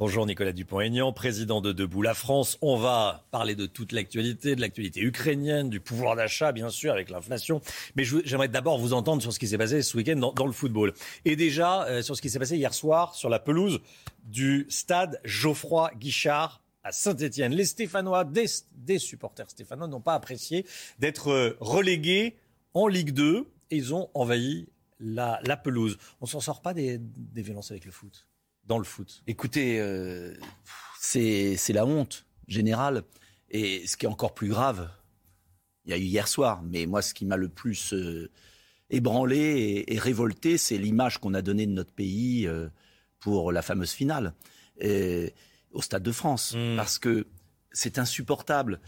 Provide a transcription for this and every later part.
Bonjour Nicolas Dupont-Aignan, président de Debout la France. On va parler de toute l'actualité, de l'actualité ukrainienne, du pouvoir d'achat, bien sûr, avec l'inflation. Mais j'aimerais d'abord vous entendre sur ce qui s'est passé ce week-end dans, le football. Et déjà, euh, sur ce qui s'est passé hier soir sur la pelouse du stade Geoffroy Guichard à Saint-Etienne. Les Stéphanois, des, supporters stéphanois, n'ont pas apprécié d'être euh, relégués en Ligue 2 et ils ont envahi la, pelouse. On s'en sort pas des violences avec le foot? Dans le foot Écoutez, euh, c'est la honte générale. Et ce qui est encore plus grave, il y a eu hier soir, mais moi, ce qui m'a le plus euh, ébranlé et, révolté, c'est l'image qu'on a donnée de notre pays euh, pour la fameuse finale au Stade de France. Hmm. Parce que c'est insupportable.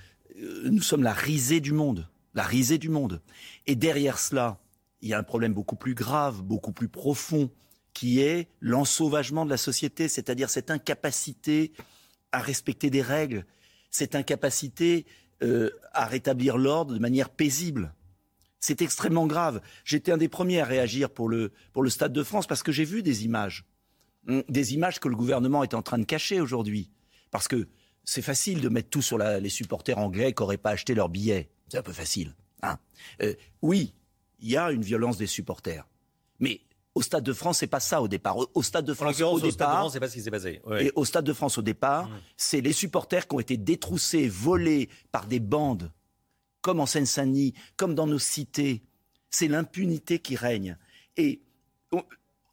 Nous sommes la risée du monde. La risée du monde. Et derrière cela, il y a un problème beaucoup plus grave, beaucoup plus profond, qui est l'ensauvagement de la société, c'est-à-dire cette incapacité à respecter des règles, cette incapacité euh, à rétablir l'ordre de manière paisible. C'est extrêmement grave. J'étais un des premiers à réagir pour le, Stade de France parce que j'ai vu des images, hum, des images que le gouvernement est en train de cacher aujourd'hui. Parce que c'est facile de mettre tout sur les supporters anglais qui n'auraient pas acheté leurs billets. C'est un peu facile. Hein. Euh, oui, il y a une violence des supporters. Mais au Stade de France, c'est pas ça au départ. Au Stade de France, au, départ, c'est pas ce qui s'est passé. Et au Stade de France, au départ, mm. c'est les supporters qui ont été détroussés, volés par des bandes, comme en Seine-Saint-Denis, comme dans nos cités. C'est l'impunité qui règne. Et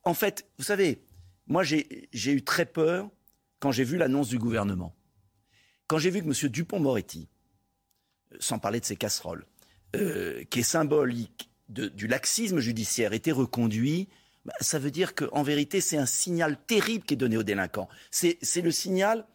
en fait, vous savez, moi j'ai eu très peur quand j'ai vu l'annonce du gouvernement. Quand j'ai vu que M. Dupont-Moretti, euh, sans parler de ses casseroles, euh, qui est symbolique du laxisme judiciaire, était reconduit bah, ça veut dire qu'en vérité, c'est un signal terrible qui est donné aux délinquants. C'est le signal,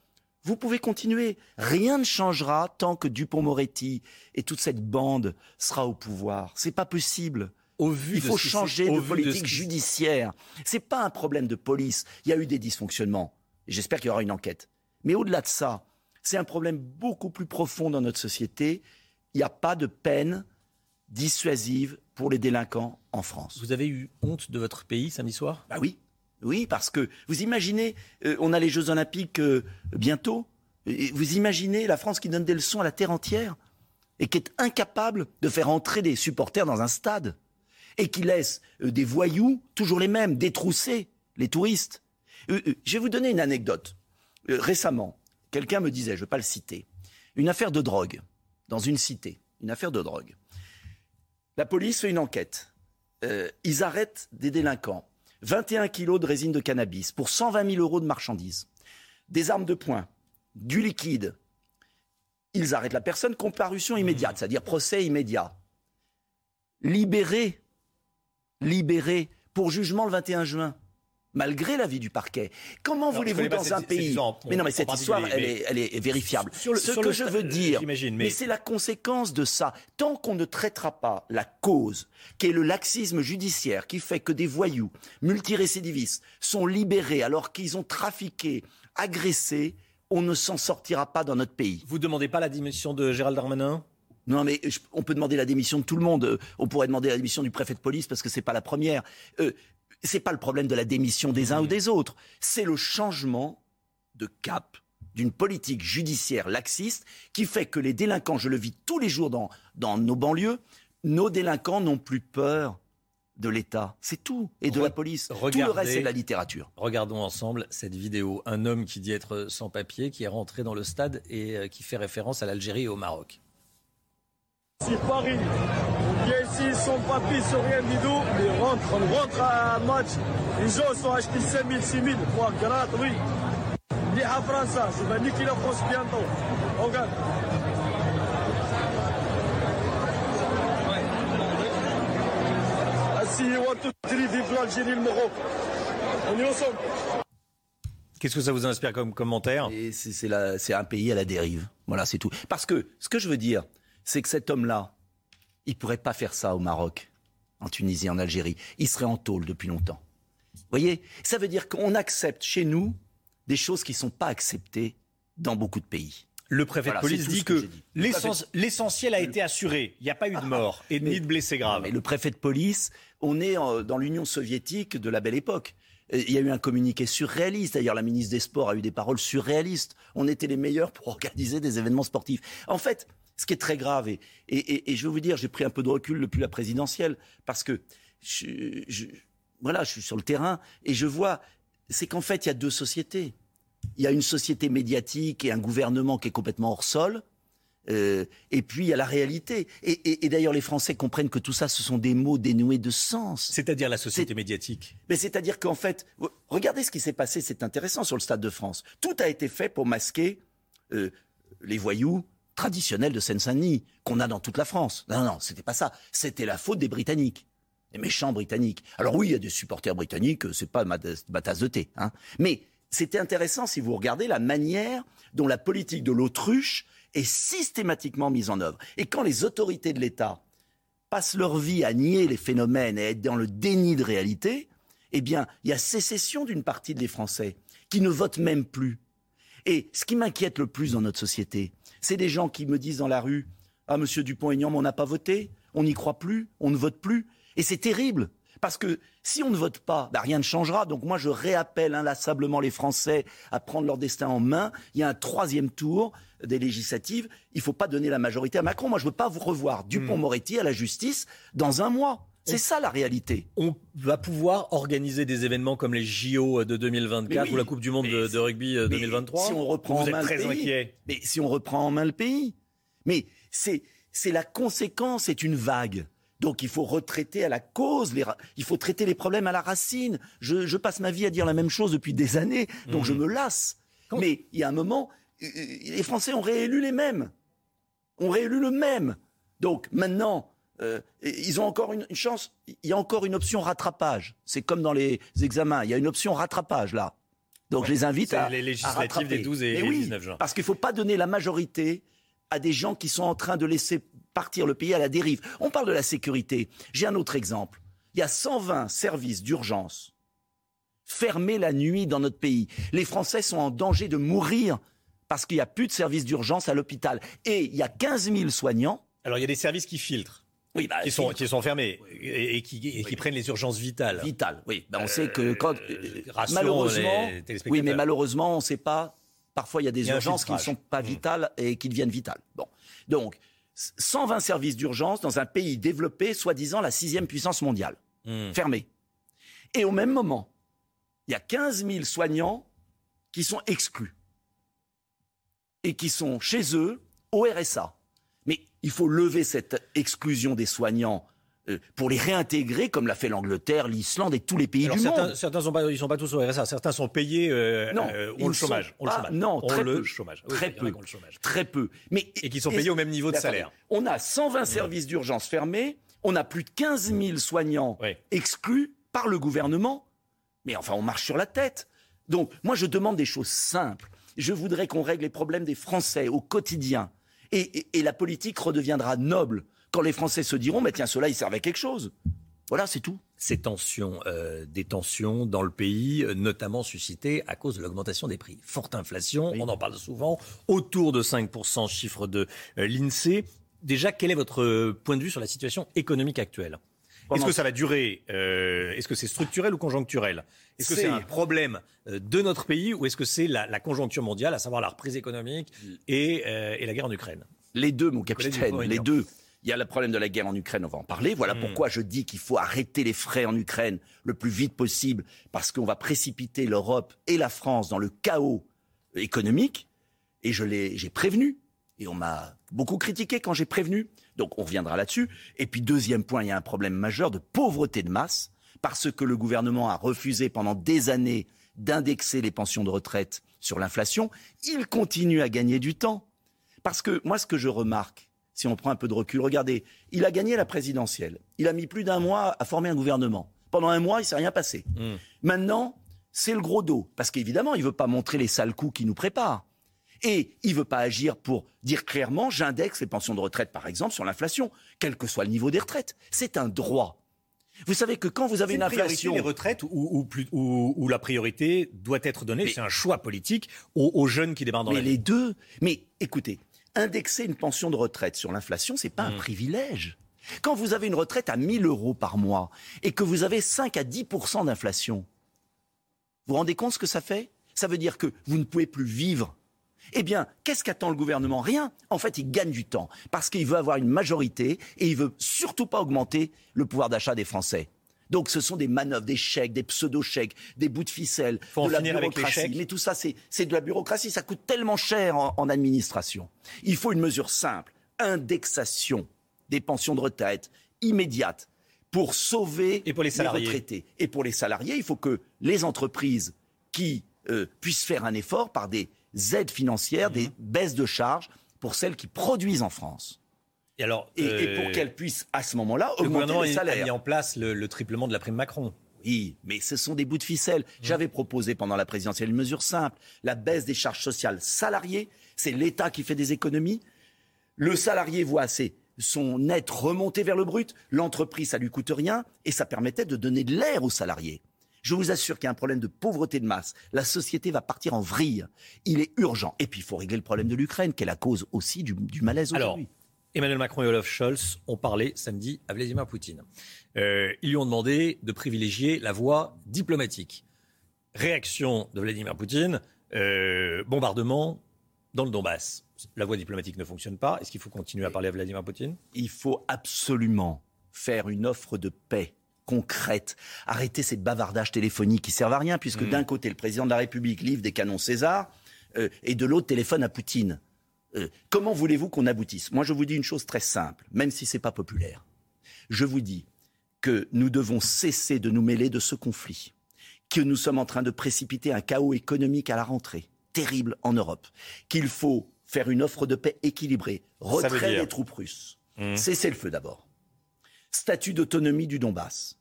vous pouvez continuer. Rien ne changera tant que Dupont-Moretti et toute cette bande sera au pouvoir. C'est pas possible. Au vu Il faut changer de politique judiciaire. C'est pas un problème de police. Il y a eu des dysfonctionnements. J'espère qu'il y aura une enquête. Mais au-delà de ça, c'est un problème beaucoup plus profond dans notre société. Il n'y a pas de peine dissuasive pour les délinquants en France. Vous avez eu honte de votre pays samedi soir? Bah oui, oui, parce que vous imaginez, euh, on a les Jeux Olympiques euh, bientôt. vous imaginez la France qui donne des leçons à la terre entière et qui est incapable de faire entrer des supporters dans un stade et qui laisse euh, des voyous, toujours les mêmes, détrousser les touristes. je vais vous donner une anecdote. récemment, quelqu'un me disait, je ne vais pas le citer, une affaire de drogue dans une cité, une affaire de drogue. La police fait une enquête. Euh, ils arrêtent des délinquants. 21 kilos de résine de cannabis pour 120 000 euros de marchandises. Des armes de poing, du liquide. Ils arrêtent la personne, comparution immédiate, mmh. c'est-à-dire procès immédiat. Libéré, libéré pour jugement le 21 juin malgré l'avis du parquet. Comment voulez-vous dans un pays Mais non, mais cette histoire, elle, est, vérifiable. Ce que je veux dire, mais, c'est la conséquence de ça. Tant qu'on ne traitera pas la cause, qui est le laxisme judiciaire, qui fait que des voyous multirécidivistes sont libérés alors qu'ils ont trafiqué, agressé, on ne s'en sortira pas dans notre pays. Vous demandez pas la démission de Gérald Darmanin? Non, mais on peut demander la démission de tout le monde. On pourrait demander la démission du préfet de police parce que c'est pas la première. Euh, c'est pas le problème de la démission des uns ou des autres, c'est le changement de cap d'une politique judiciaire laxiste qui fait que les délinquants, je le vis tous les jours dans, dans nos banlieues, nos délinquants n'ont plus peur de l'État. C'est tout. Et de la police. tout le reste, c'est la littérature. Regardons ensemble cette vidéo. Un homme qui dit être sans papier, qui est rentré dans le stade et euh, qui fait référence à l'Algérie et au Maroc. Si Paris vient ici sans papier, sans rien du tout, ils rentrent, on rentre à un match, les gens sont achetés 5 000, 6 000, quoi, grave, oui. À France, je vais niquer la France bientôt. L'Algérie, le Maroc. On est ensemble. Qu'est-ce que ça vous inspire comme commentaire? C'est un pays à la dérive. Voilà, c'est tout. Parce que ce que je veux dire, c'est que cet homme-là, il ne pourrait pas faire ça au Maroc, en Tunisie, en Algérie. Il serait en tôle depuis longtemps. Vous voyez Ça veut dire qu'on accepte chez nous des choses qui ne sont pas acceptées dans beaucoup de pays. Le préfet de police dit que, l'essentiel a été assuré. Il n'y a pas eu de ah, mort et ni de blessés graves. Mais le préfet de police, on est dans l'Union soviétique de la belle époque. Il y a eu un communiqué surréaliste. D'ailleurs, la ministre des Sports a eu des paroles surréalistes. On était les meilleurs pour organiser des événements sportifs. En fait, ce qui est très grave, et, et, je vais vous dire, j'ai pris un peu de recul depuis la présidentielle, parce que je, voilà, je suis sur le terrain et je vois, c'est qu'en fait, il y a deux sociétés. Il y a une société médiatique et un gouvernement qui est complètement hors sol. Euh, et puis il y a la réalité. Et, d'ailleurs, les Français comprennent que tout ça, ce sont des mots dénoués de sens. C'est-à-dire la société médiatique. Mais c'est-à-dire qu'en fait, regardez ce qui s'est passé. C'est intéressant sur le Stade de France. Tout a été fait pour masquer euh, les voyous traditionnels de Seine-Saint-Denis qu'on a dans toute la France. Non, non, c'était pas ça. C'était la faute des Britanniques, les méchants Britanniques. Alors oui, il y a des supporters britanniques. C'est pas ma, ma, tasse de thé. Hein. Mais c'était intéressant si vous regardez la manière dont la politique de l'autruche est systématiquement mise en œuvre. Et quand les autorités de l'État passent leur vie à nier les phénomènes et à être dans le déni de réalité, eh bien, il y a sécession d'une partie des Français qui ne votent même plus. Et ce qui m'inquiète le plus dans notre société, c'est des gens qui me disent dans la rue Ah, monsieur Dupont-Aignan, on n'a pas voté, on n'y croit plus, on ne vote plus. Et c'est terrible. Parce que si on ne vote pas, bah, rien ne changera. Donc moi, je réappelle inlassablement les Français à prendre leur destin en main. Il y a un troisième tour des législatives. Il ne faut pas donner la majorité à Macron. Moi, je ne veux pas vous revoir Dupont-Moretti à la justice dans un mois. C'est ça la réalité. On va pouvoir organiser des événements comme les JO de 2024 ou la Coupe du Monde de, rugby 2023. Si on reprend en main le pays, mais si on reprend en main le pays, mais c'est c'est la conséquence, c'est une vague. Donc il faut retraiter à la cause, il faut traiter les problèmes à la racine. Je, passe ma vie à dire la même chose depuis des années, donc mmh. je me lasse. Mais il y a un moment, euh, euh, les Français ont réélu les mêmes. Ont réélu le même. Donc maintenant, euh, ils ont encore une, chance. Il y a encore une option rattrapage. C'est comme dans les examens. Il y a une option rattrapage là. Donc je les invite à. les législatives des 12 et, 19 juin. Parce qu'il ne faut pas donner la majorité à des gens qui sont en train de laisser partir le pays à la dérive. On parle de la sécurité. J'ai un autre exemple. Il y a 120 services d'urgence fermés la nuit dans notre pays. Les Français sont en danger de mourir parce qu'il n'y a plus de services d'urgence à l'hôpital. Et il y a 15 000 soignants. Alors il y a des services qui filtrent. Oui, bah, qui, sont, qui sont fermés et, qui, prennent les urgences vitales. Vitales, oui. Bah, on sait que euh, quand, euh, malheureusement, oui, mais malheureusement, on ne sait pas. Parfois, il y a des urgences qui ne sont pas mmh. vitales et qui deviennent vitales. Bon, donc 120 services d'urgence dans un pays développé, soi-disant la sixième puissance mondiale, hmm. fermé. Et au même moment, il y a 15 000 soignants qui sont exclus et qui sont chez eux au RSA. Mais il faut lever cette exclusion des soignants euh, pour les réintégrer, comme l'a fait l'Angleterre, l'Islande et tous les pays du certains, monde. Certains sont pas, ils sont pas tous au RSA. Certains sont payés. Euh, non, euh, ont, le chômage, ont le chômage. Non, très le peu. chômage. très peu. Le chômage. Très peu. Mais et qui sont payés au même niveau de salaire. On a 120 services d'urgence fermés. On a plus de 15 000 soignants exclus par le gouvernement. Mais enfin, on marche sur la tête. Donc, moi, je demande des choses simples. Je voudrais qu'on règle les problèmes des Français au quotidien. Et la politique redeviendra noble quand les Français se diront, mais tiens, cela, il servait à quelque chose. Voilà, c'est tout. Ces tensions, euh, des tensions dans le pays, euh, notamment suscitées à cause de l'augmentation des prix. Forte inflation, on en parle souvent, autour de 5% chiffre de euh, l'INSEE. Déjà, quel est votre point de vue sur la situation économique actuelle? Est-ce que ça va durer Est-ce que c'est structurel ou conjoncturel? Est-ce que c'est un problème de notre pays ou est-ce que c'est la, conjoncture mondiale, à savoir la reprise économique et, et la guerre en Ukraine? Les deux, mon capitaine, les deux. Il y a le problème de la guerre en Ukraine, on va en parler. Voilà hmm. pourquoi je dis qu'il faut arrêter les frais en Ukraine le plus vite possible, parce qu'on va précipiter l'Europe et la France dans le chaos économique. Et je l'ai, j'ai prévenu. Et on m'a beaucoup critiqué quand j'ai prévenu. Donc on reviendra là-dessus. Et puis deuxième point, il y a un problème majeur de pauvreté de masse, parce que le gouvernement a refusé pendant des années d'indexer les pensions de retraite sur l'inflation. Il continue à gagner du temps. Parce que moi, ce que je remarque, si on prend un peu de recul. Regardez, il a gagné la présidentielle. Il a mis plus d'un mois à former un gouvernement. Pendant un mois, il s'est rien passé. Hmm. Maintenant, c'est le gros dos. Parce qu'évidemment, il ne veut pas montrer les sales coups qui nous préparent. Et il ne veut pas agir pour dire clairement, j'indexe les pensions de retraite, par exemple, sur l'inflation, quel que soit le niveau des retraites. C'est un droit. Vous savez que quand vous avez une, inflation, les retraites ou, la priorité doit être donnée, c'est un choix politique aux, jeunes qui démarrent dans mais la les deux. Mais écoutez, indexer une pension de retraite sur l'inflation, c'est pas un mmh. privilège. Quand vous avez une retraite à 1000 euros par mois et que vous avez 5 à 10 d'inflation, Vous vous rendez compte ce que ça fait? Ça veut dire que vous ne pouvez plus vivre. Eh bien, qu'est-ce qu'attend le gouvernement? Rien. En fait, il gagne du temps parce qu'il veut avoir une majorité et il veut surtout pas augmenter le pouvoir d'achat des Français. Donc ce sont des manœuvres, des chèques, des pseudo-chèques, des bouts de ficelle, Faut de la bureaucratie. Mais tout ça, c'est de la bureaucratie. Ça coûte tellement cher en, en administration. Il faut une mesure simple, indexation des pensions de retraite immédiate pour sauver Et pour les salariés. retraités. Et pour les salariés, il faut que les entreprises qui euh, puissent faire un effort par des aides financières, Mhm. des baisses de charges pour celles qui produisent en France. Et alors, Et, et euh, pour qu'elles puissent à ce moment-là le augmenter gouvernement les a salaires. mis en place le, le triplement de la prime Macron. Oui, mais ce sont des bouts de ficelle. J'avais proposé pendant la présidentielle une mesure simple. La baisse des charges sociales salariées, c'est l'État qui fait des économies. Le salarié voit ses, son net remonter vers le brut. L'entreprise, ça lui coûte rien. Et ça permettait de donner de l'air aux salariés. Je vous assure qu'il y a un problème de pauvreté de masse. La société va partir en vrille. Il est urgent. Et puis, il faut régler le problème de l'Ukraine, qui est la cause aussi du, du malaise aujourd'hui. Emmanuel Macron et Olaf Scholz ont parlé samedi à Vladimir Poutine. Euh, ils lui ont demandé de privilégier la voie diplomatique. Réaction de Vladimir Poutine, euh, bombardement dans le Donbass. La voie diplomatique ne fonctionne pas. Est-ce qu'il faut continuer à parler à Vladimir Poutine? Il faut absolument faire une offre de paix concrète. Arrêter ces bavardages téléphoniques qui servent à rien, puisque d'un côté, le président de la République livre des canons César, euh, et de l'autre, téléphone à Poutine. Euh, comment voulez-vous qu'on aboutisse? Moi, je vous dis une chose très simple, même si c'est pas populaire. Je vous dis que nous devons cesser de nous mêler de ce conflit, que nous sommes en train de précipiter un chaos économique à la rentrée, terrible en Europe, qu'il faut faire une offre de paix équilibrée, retrait des troupes russes, Mmh. cesser le feu d'abord, statut d'autonomie du Donbass,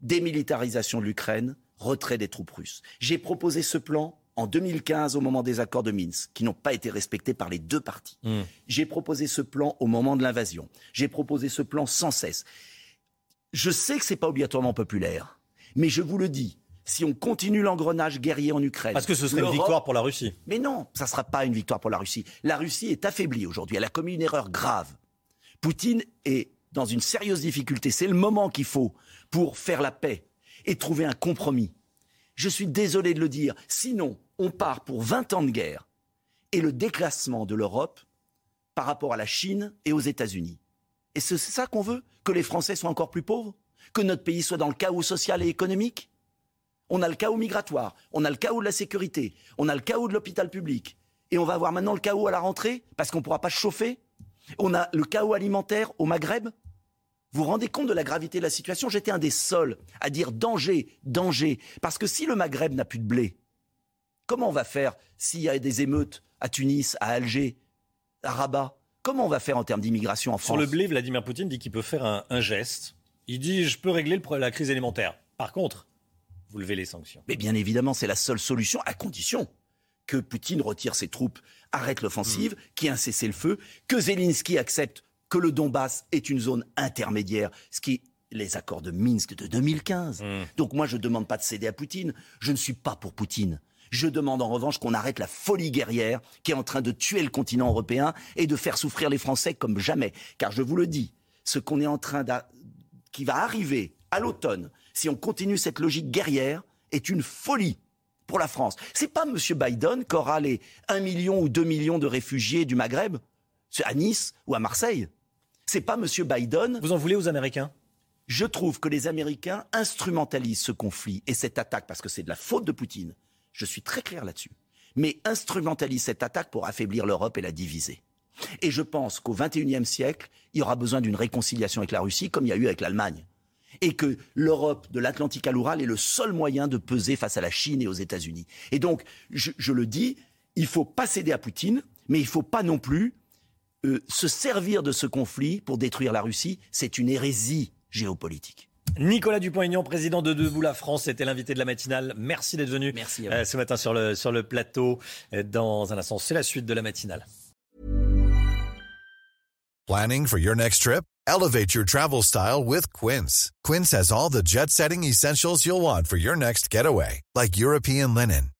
démilitarisation de l'Ukraine, retrait des troupes russes. J'ai proposé ce plan en 2015 au moment des accords de Minsk, qui n'ont pas été respectés par les deux parties. Mmh. J'ai proposé ce plan au moment de l'invasion. J'ai proposé ce plan sans cesse. Je sais que c'est pas obligatoirement populaire, mais je vous le dis, si on continue l'engrenage guerrier en Ukraine, Parce que ce serait une victoire pour la Russie. mais non, ça ne sera pas une victoire pour la Russie. La Russie est affaiblie aujourd'hui. Elle a commis une erreur grave. Poutine est dans une sérieuse difficulté. C'est le moment qu'il faut pour faire la paix et trouver un compromis. Je suis désolé de le dire. Sinon, on part pour 20 ans de guerre et le déclassement de l'Europe par rapport à la Chine et aux États-Unis. Et c'est ça qu'on veut Que les Français soient encore plus pauvres Que notre pays soit dans le chaos social et économique on a le chaos migratoire, on a le chaos de la sécurité, on a le chaos de l'hôpital public. Et on va avoir maintenant le chaos à la rentrée parce qu'on ne pourra pas chauffer. On a le chaos alimentaire au Maghreb. Vous vous rendez compte de la gravité de la situation? J'étais un des seuls à dire danger, danger. Parce que si le Maghreb n'a plus de blé, comment on va faire s'il y a des émeutes à Tunis, à Alger, à Rabat? Comment on va faire en termes d'immigration en France Sur le blé, Vladimir Poutine dit qu'il peut faire un, un geste. Il dit Je peux régler le la crise alimentaire. Par contre, vous levez les sanctions. Mais bien évidemment, c'est la seule solution, à condition que Poutine retire ses troupes, arrête l'offensive, qu'il y ait un cessez-le-feu, que Zelensky accepte que le Donbass est une zone intermédiaire, ce qui est les accords de Minsk de 2015. Donc moi, je ne demande pas de céder à Poutine. Je ne suis pas pour Poutine. Je demande en revanche qu'on arrête la folie guerrière qui est en train de tuer le continent européen et de faire souffrir les Français comme jamais. Car je vous le dis, ce qu'on est en train d'a- qui va arriver à l'automne, si on continue cette logique guerrière, est une folie pour la France. C'est pas M. Biden qui aura les 1 million ou 2 millions de réfugiés du Maghreb c'est à Nice ou à Marseille. C'est pas M. Biden. Vous en voulez aux Américains? Je trouve que les Américains instrumentalisent ce conflit et cette attaque parce que c'est de la faute de Poutine. Je suis très clair là-dessus. Mais instrumentalisent cette attaque pour affaiblir l'Europe et la diviser. Et je pense qu'au XXIe siècle, il y aura besoin d'une réconciliation avec la Russie comme il y a eu avec l'Allemagne. Et que l'Europe de l'Atlantique à l'Oural est le seul moyen de peser face à la Chine et aux États-Unis. Et donc, je, je le dis, il faut pas céder à Poutine, mais il faut pas non plus euh, se servir de ce conflit pour détruire la Russie. C'est une hérésie géopolitique. Nicolas Dupont-Aignan, président de Debout la France, était l'invité de la matinale. Merci d'être venu Merci euh, ce matin sur le, sur le plateau. Euh, Dans un instant, c'est la suite de la matinale. Planning for your next trip? Elevate your travel style with Quince. Quince has all the jet setting essentials you'll want for your next getaway, like European linen,